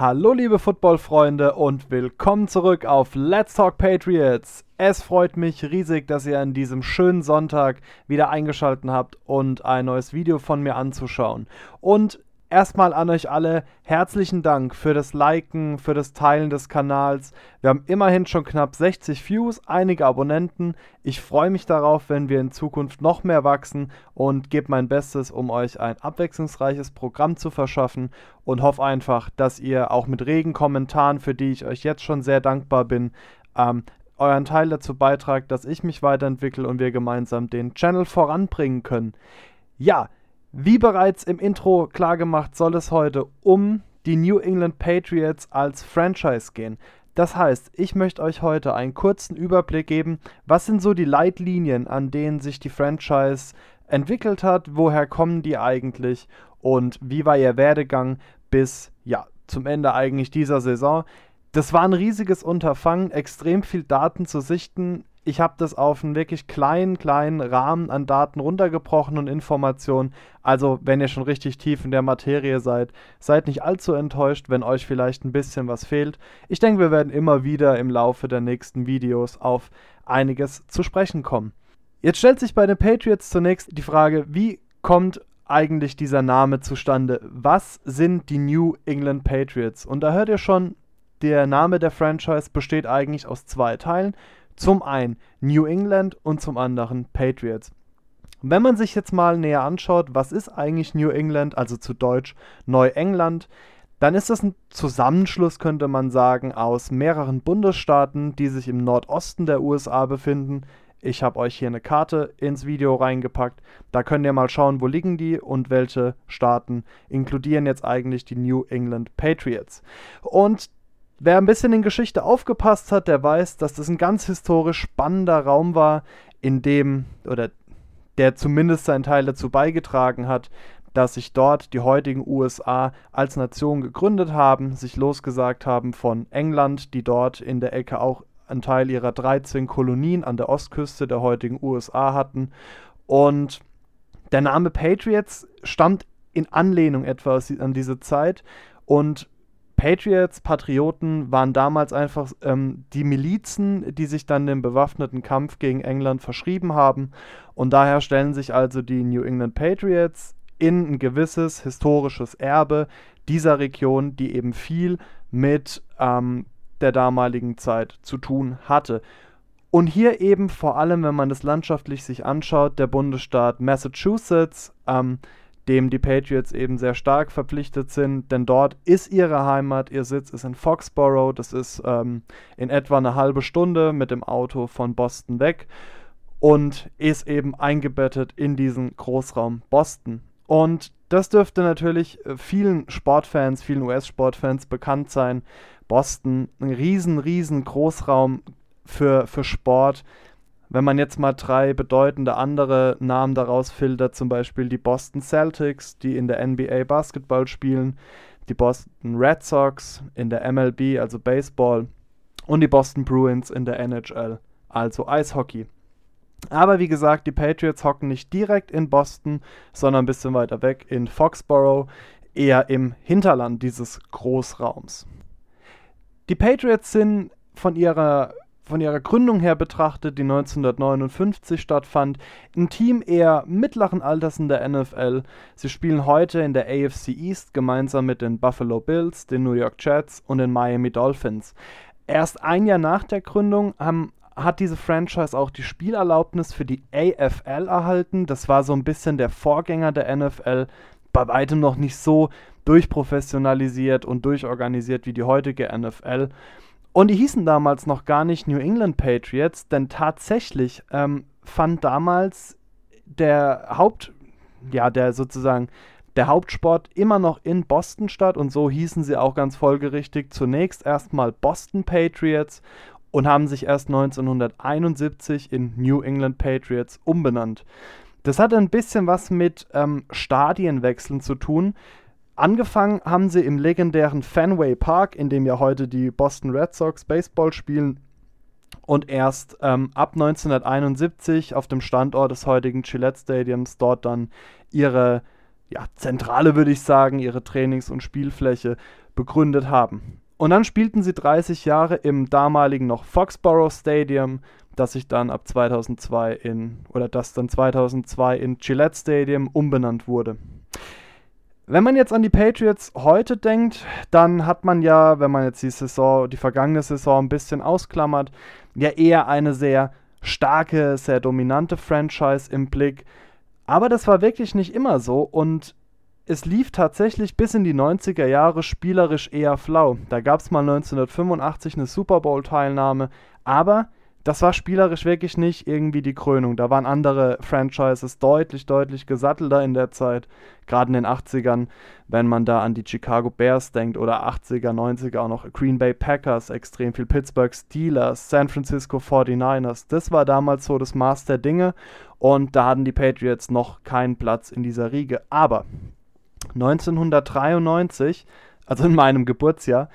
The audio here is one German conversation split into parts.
Hallo liebe Footballfreunde und willkommen zurück auf Let's Talk Patriots. Es freut mich riesig, dass ihr an diesem schönen Sonntag wieder eingeschaltet habt und ein neues Video von mir anzuschauen. Und Erstmal an euch alle herzlichen Dank für das Liken, für das Teilen des Kanals. Wir haben immerhin schon knapp 60 Views, einige Abonnenten. Ich freue mich darauf, wenn wir in Zukunft noch mehr wachsen und gebe mein Bestes, um euch ein abwechslungsreiches Programm zu verschaffen und hoffe einfach, dass ihr auch mit regen Kommentaren, für die ich euch jetzt schon sehr dankbar bin, ähm, euren Teil dazu beitragt, dass ich mich weiterentwickle und wir gemeinsam den Channel voranbringen können. Ja, wie bereits im Intro klargemacht, soll es heute um die New England Patriots als Franchise gehen. Das heißt, ich möchte euch heute einen kurzen Überblick geben, was sind so die Leitlinien, an denen sich die Franchise entwickelt hat, woher kommen die eigentlich und wie war ihr Werdegang bis ja, zum Ende eigentlich dieser Saison. Das war ein riesiges Unterfangen, extrem viel Daten zu sichten, ich habe das auf einen wirklich kleinen, kleinen Rahmen an Daten runtergebrochen und Informationen. Also, wenn ihr schon richtig tief in der Materie seid, seid nicht allzu enttäuscht, wenn euch vielleicht ein bisschen was fehlt. Ich denke, wir werden immer wieder im Laufe der nächsten Videos auf einiges zu sprechen kommen. Jetzt stellt sich bei den Patriots zunächst die Frage, wie kommt eigentlich dieser Name zustande? Was sind die New England Patriots? Und da hört ihr schon, der Name der Franchise besteht eigentlich aus zwei Teilen. Zum einen New England und zum anderen Patriots. Wenn man sich jetzt mal näher anschaut, was ist eigentlich New England, also zu Deutsch Neuengland, dann ist das ein Zusammenschluss, könnte man sagen, aus mehreren Bundesstaaten, die sich im Nordosten der USA befinden. Ich habe euch hier eine Karte ins Video reingepackt. Da könnt ihr mal schauen, wo liegen die und welche Staaten inkludieren jetzt eigentlich die New England Patriots. Und Wer ein bisschen in Geschichte aufgepasst hat, der weiß, dass das ein ganz historisch spannender Raum war, in dem, oder der zumindest seinen Teil dazu beigetragen hat, dass sich dort die heutigen USA als Nation gegründet haben, sich losgesagt haben von England, die dort in der Ecke auch einen Teil ihrer 13 Kolonien an der Ostküste der heutigen USA hatten. Und der Name Patriots stammt in Anlehnung etwa an diese Zeit und Patriots, Patrioten waren damals einfach ähm, die Milizen, die sich dann dem bewaffneten Kampf gegen England verschrieben haben. Und daher stellen sich also die New England Patriots in ein gewisses historisches Erbe dieser Region, die eben viel mit ähm, der damaligen Zeit zu tun hatte. Und hier eben vor allem, wenn man das landschaftlich sich anschaut, der Bundesstaat Massachusetts, ähm, dem die Patriots eben sehr stark verpflichtet sind, denn dort ist ihre Heimat, ihr Sitz ist in Foxborough, das ist ähm, in etwa eine halbe Stunde mit dem Auto von Boston weg und ist eben eingebettet in diesen Großraum Boston. Und das dürfte natürlich äh, vielen Sportfans, vielen US-Sportfans bekannt sein. Boston, ein riesen, riesen Großraum für, für Sport wenn man jetzt mal drei bedeutende andere Namen daraus filtert, zum Beispiel die Boston Celtics, die in der NBA Basketball spielen, die Boston Red Sox in der MLB, also Baseball, und die Boston Bruins in der NHL, also Eishockey. Aber wie gesagt, die Patriots hocken nicht direkt in Boston, sondern ein bisschen weiter weg in Foxborough, eher im Hinterland dieses Großraums. Die Patriots sind von ihrer von ihrer Gründung her betrachtet, die 1959 stattfand, ein Team eher mittleren Alters in der NFL. Sie spielen heute in der AFC East gemeinsam mit den Buffalo Bills, den New York Jets und den Miami Dolphins. Erst ein Jahr nach der Gründung haben, hat diese Franchise auch die Spielerlaubnis für die AFL erhalten. Das war so ein bisschen der Vorgänger der NFL, bei weitem noch nicht so durchprofessionalisiert und durchorganisiert wie die heutige NFL. Und die hießen damals noch gar nicht New England Patriots, denn tatsächlich ähm, fand damals der Haupt, ja, der sozusagen der Hauptsport immer noch in Boston statt und so hießen sie auch ganz folgerichtig zunächst erstmal Boston Patriots und haben sich erst 1971 in New England Patriots umbenannt. Das hat ein bisschen was mit ähm, Stadienwechseln zu tun. Angefangen haben sie im legendären Fenway Park, in dem ja heute die Boston Red Sox Baseball spielen. Und erst ähm, ab 1971 auf dem Standort des heutigen Gillette Stadiums dort dann ihre ja, Zentrale, würde ich sagen, ihre Trainings- und Spielfläche begründet haben. Und dann spielten sie 30 Jahre im damaligen noch Foxborough Stadium, das sich dann ab 2002 in, oder das dann 2002 in Gillette Stadium umbenannt wurde. Wenn man jetzt an die Patriots heute denkt, dann hat man ja, wenn man jetzt die Saison, die vergangene Saison ein bisschen ausklammert, ja eher eine sehr starke, sehr dominante Franchise im Blick. Aber das war wirklich nicht immer so und es lief tatsächlich bis in die 90er Jahre spielerisch eher flau. Da gab es mal 1985 eine Super Bowl-Teilnahme, aber das war spielerisch wirklich nicht irgendwie die Krönung. Da waren andere Franchises deutlich, deutlich gesattelter in der Zeit, gerade in den 80ern, wenn man da an die Chicago Bears denkt oder 80er, 90er auch noch Green Bay Packers, extrem viel Pittsburgh Steelers, San Francisco 49ers. Das war damals so das Maß der Dinge und da hatten die Patriots noch keinen Platz in dieser Riege. Aber 1993, also in meinem Geburtsjahr,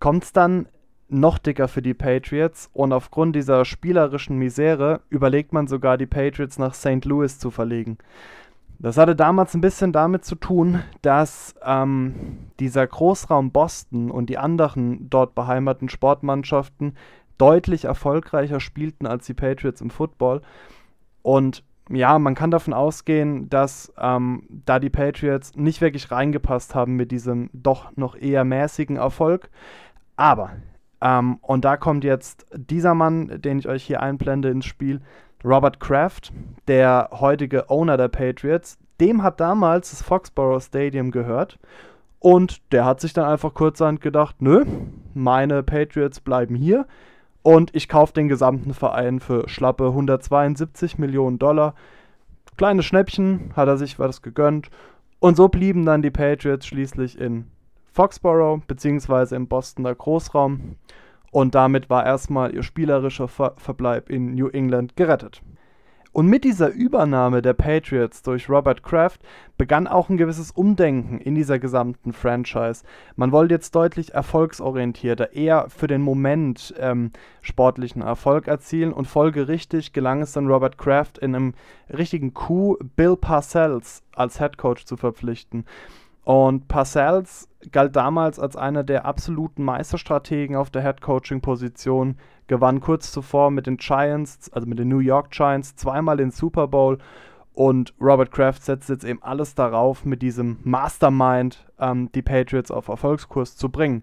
kommt es dann noch dicker für die Patriots und aufgrund dieser spielerischen Misere überlegt man sogar, die Patriots nach St. Louis zu verlegen. Das hatte damals ein bisschen damit zu tun, dass ähm, dieser Großraum Boston und die anderen dort beheimateten Sportmannschaften deutlich erfolgreicher spielten als die Patriots im Football. Und ja, man kann davon ausgehen, dass ähm, da die Patriots nicht wirklich reingepasst haben mit diesem doch noch eher mäßigen Erfolg. Aber ähm, und da kommt jetzt dieser Mann, den ich euch hier einblende ins Spiel, Robert Kraft, der heutige Owner der Patriots. Dem hat damals das Foxborough Stadium gehört. Und der hat sich dann einfach kurzerhand gedacht, nö, meine Patriots bleiben hier und ich kaufe den gesamten Verein für schlappe 172 Millionen Dollar. Kleine Schnäppchen hat er sich was gegönnt. Und so blieben dann die Patriots schließlich in Foxborough bzw. im Bostoner Großraum und damit war erstmal ihr spielerischer Ver Verbleib in New England gerettet. Und mit dieser Übernahme der Patriots durch Robert Kraft begann auch ein gewisses Umdenken in dieser gesamten Franchise. Man wollte jetzt deutlich erfolgsorientierter, eher für den Moment ähm, sportlichen Erfolg erzielen und folgerichtig gelang es dann Robert Kraft in einem richtigen Coup Bill Parcells als Head Coach zu verpflichten. Und Parcells galt damals als einer der absoluten Meisterstrategen auf der Head-Coaching-Position, gewann kurz zuvor mit den Giants, also mit den New York Giants, zweimal den Super Bowl. Und Robert Kraft setzt jetzt eben alles darauf, mit diesem Mastermind ähm, die Patriots auf Erfolgskurs zu bringen.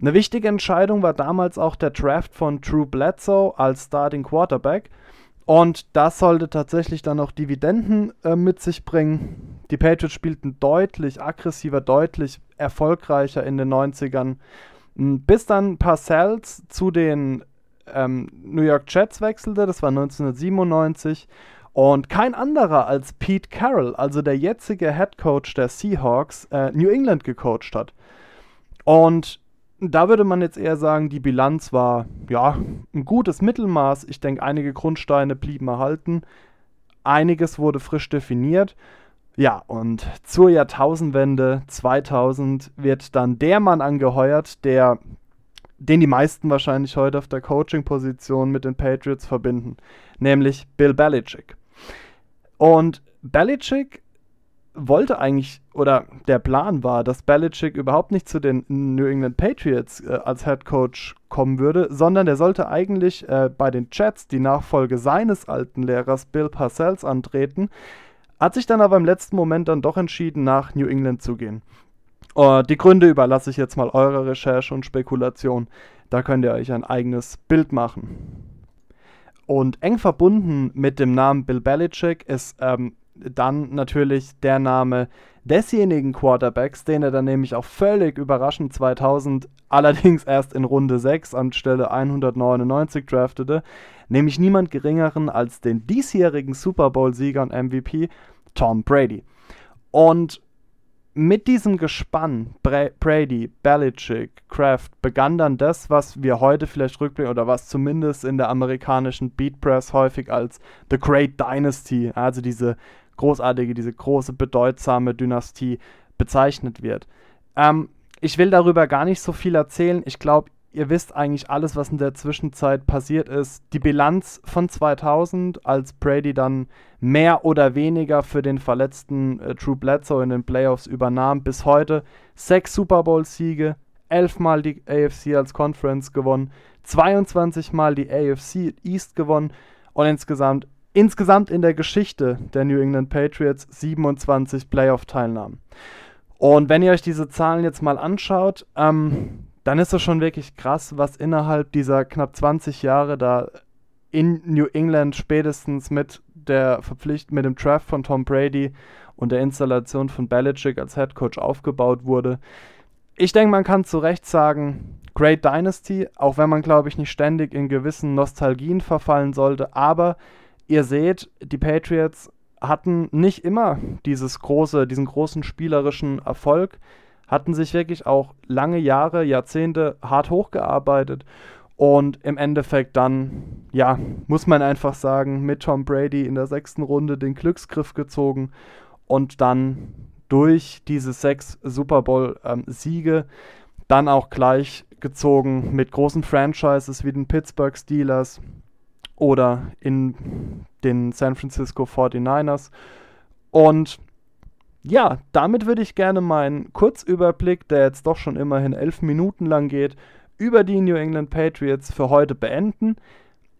Eine wichtige Entscheidung war damals auch der Draft von Drew Bledsoe als Starting Quarterback. Und das sollte tatsächlich dann auch Dividenden äh, mit sich bringen. Die Patriots spielten deutlich aggressiver, deutlich erfolgreicher in den 90ern, bis dann Parcells zu den ähm, New York Jets wechselte, das war 1997. Und kein anderer als Pete Carroll, also der jetzige Head Coach der Seahawks, äh, New England gecoacht hat. Und da würde man jetzt eher sagen, die Bilanz war ja ein gutes Mittelmaß. Ich denke, einige Grundsteine blieben erhalten. Einiges wurde frisch definiert. Ja, und zur Jahrtausendwende 2000 wird dann der Mann angeheuert, der den die meisten wahrscheinlich heute auf der Coaching-Position mit den Patriots verbinden, nämlich Bill Belichick. Und Belichick wollte eigentlich, oder der Plan war, dass Belichick überhaupt nicht zu den New England Patriots äh, als Head Coach kommen würde, sondern der sollte eigentlich äh, bei den Jets die Nachfolge seines alten Lehrers Bill Parcells antreten, hat sich dann aber im letzten Moment dann doch entschieden, nach New England zu gehen. Uh, die Gründe überlasse ich jetzt mal eurer Recherche und Spekulation. Da könnt ihr euch ein eigenes Bild machen. Und eng verbunden mit dem Namen Bill Belichick ist ähm, dann natürlich der Name desjenigen Quarterbacks, den er dann nämlich auch völlig überraschend 2000 allerdings erst in Runde 6 anstelle 199 draftete, nämlich niemand geringeren als den diesjährigen Super Bowl-Sieger und MVP Tom Brady. Und mit diesem Gespann, Bra Brady, Belichick, Kraft, begann dann das, was wir heute vielleicht rückblicken oder was zumindest in der amerikanischen Beat Press häufig als The Great Dynasty, also diese großartige, diese große, bedeutsame Dynastie bezeichnet wird. Ähm, ich will darüber gar nicht so viel erzählen. Ich glaube, ihr wisst eigentlich alles, was in der Zwischenzeit passiert ist. Die Bilanz von 2000, als Brady dann mehr oder weniger für den verletzten äh, Drew Bledsoe in den Playoffs übernahm, bis heute sechs Super Bowl-Siege, elfmal die AFC als Conference gewonnen, 22 Mal die AFC East gewonnen und insgesamt, insgesamt in der Geschichte der New England Patriots 27 Playoff-Teilnahmen. Und wenn ihr euch diese Zahlen jetzt mal anschaut, ähm, dann ist es schon wirklich krass, was innerhalb dieser knapp 20 Jahre da in New England spätestens mit der Verpflichtung, mit dem Draft von Tom Brady und der Installation von Belichick als Head Coach aufgebaut wurde. Ich denke, man kann zu Recht sagen, Great Dynasty, auch wenn man, glaube ich, nicht ständig in gewissen Nostalgien verfallen sollte. Aber ihr seht, die Patriots hatten nicht immer dieses große, diesen großen spielerischen Erfolg, hatten sich wirklich auch lange Jahre, Jahrzehnte hart hochgearbeitet und im Endeffekt dann, ja, muss man einfach sagen, mit Tom Brady in der sechsten Runde den Glücksgriff gezogen und dann durch diese sechs Super Bowl-Siege ähm, dann auch gleich gezogen mit großen Franchises wie den Pittsburgh Steelers oder in den San Francisco 49ers. Und ja, damit würde ich gerne meinen Kurzüberblick, der jetzt doch schon immerhin elf Minuten lang geht, über die New England Patriots für heute beenden.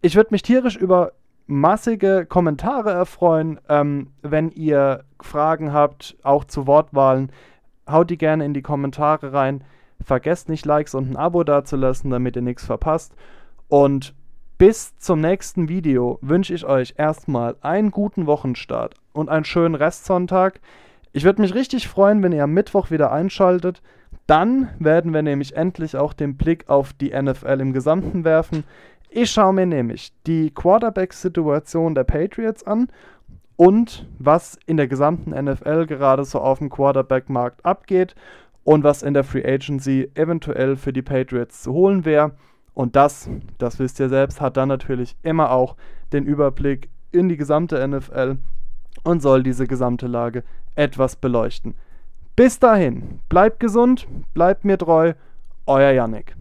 Ich würde mich tierisch über massige Kommentare erfreuen. Ähm, wenn ihr Fragen habt, auch zu Wortwahlen, haut die gerne in die Kommentare rein. Vergesst nicht, Likes und ein Abo dazulassen, damit ihr nichts verpasst. Und bis zum nächsten Video wünsche ich euch erstmal einen guten Wochenstart und einen schönen Restsonntag. Ich würde mich richtig freuen, wenn ihr am Mittwoch wieder einschaltet. Dann werden wir nämlich endlich auch den Blick auf die NFL im Gesamten werfen. Ich schaue mir nämlich die Quarterback-Situation der Patriots an und was in der gesamten NFL gerade so auf dem Quarterback-Markt abgeht und was in der Free Agency eventuell für die Patriots zu holen wäre. Und das, das wisst ihr selbst, hat dann natürlich immer auch den Überblick in die gesamte NFL und soll diese gesamte Lage etwas beleuchten. Bis dahin, bleibt gesund, bleibt mir treu, euer Yannick.